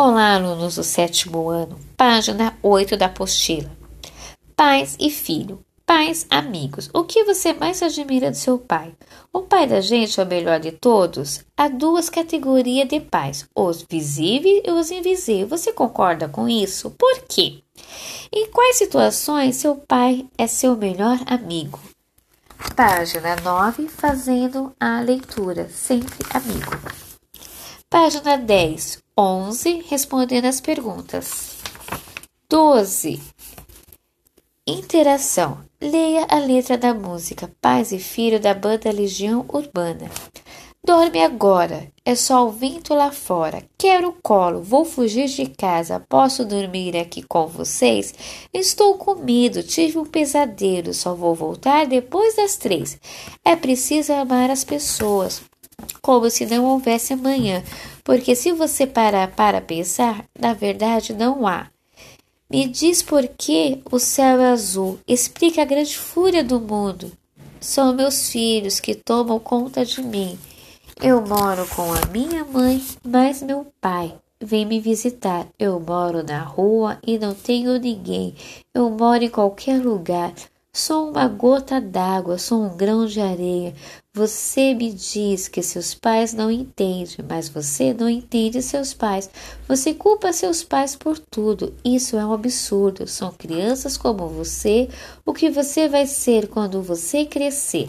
Olá, alunos do sétimo ano, página 8 da apostila. Pais e filho. Pais, amigos. O que você mais admira do seu pai? O pai da gente é o melhor de todos? Há duas categorias de pais, os visíveis e os invisíveis. Você concorda com isso? Por quê? Em quais situações seu pai é seu melhor amigo? Página 9, fazendo a leitura, sempre amigo. Página 10, 11, respondendo as perguntas. 12. Interação. Leia a letra da música Pais e Filho da banda Legião Urbana. Dorme agora, é só o vento lá fora. Quero o colo, vou fugir de casa. Posso dormir aqui com vocês? Estou com medo, tive um pesadelo. Só vou voltar depois das três. É preciso amar as pessoas, como se não houvesse amanhã, porque se você parar para pensar, na verdade não há. Me diz por que o céu é azul, explica a grande fúria do mundo. São meus filhos que tomam conta de mim. Eu moro com a minha mãe, mas meu pai vem me visitar. Eu moro na rua e não tenho ninguém. Eu moro em qualquer lugar. Sou uma gota d'água, sou um grão de areia. Você me diz que seus pais não entendem, mas você não entende seus pais. Você culpa seus pais por tudo. Isso é um absurdo. São crianças como você. O que você vai ser quando você crescer?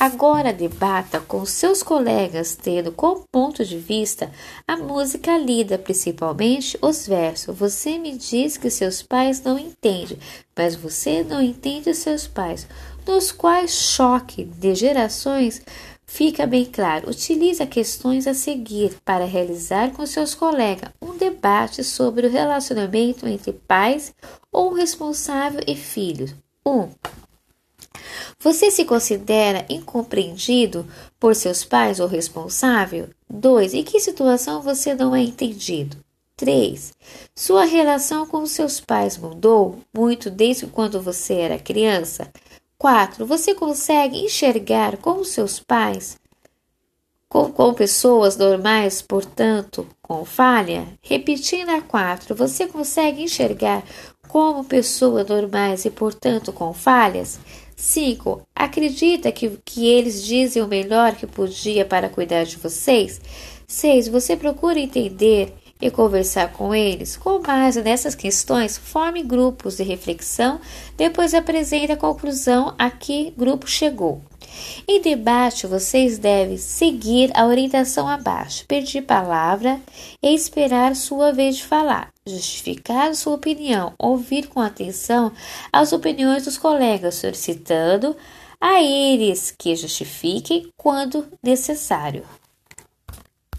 Agora debata com seus colegas, tendo como ponto de vista a música lida, principalmente os versos. Você me diz que seus pais não entendem, mas você não entende seus pais, nos quais choque de gerações fica bem claro. Utilize questões a seguir para realizar com seus colegas um debate sobre o relacionamento entre pais ou responsável e filhos. 1. Um, você se considera incompreendido por seus pais ou responsável? 2. Em que situação você não é entendido? 3. Sua relação com seus pais mudou muito desde quando você era criança? 4. Você consegue enxergar com seus pais com, com, pessoas normais, portanto, com falha? Repetindo a 4. Você consegue enxergar como pessoas normais e, portanto, com falhas? 5. Acredita que, que eles dizem o melhor que podia para cuidar de vocês? 6. Você procura entender e conversar com eles? Com base nessas questões, forme grupos de reflexão, depois apresente a conclusão a que grupo chegou. Em debate, vocês devem seguir a orientação abaixo, pedir palavra e esperar sua vez de falar, justificar sua opinião, ouvir com atenção as opiniões dos colegas, solicitando a eles que justifiquem quando necessário.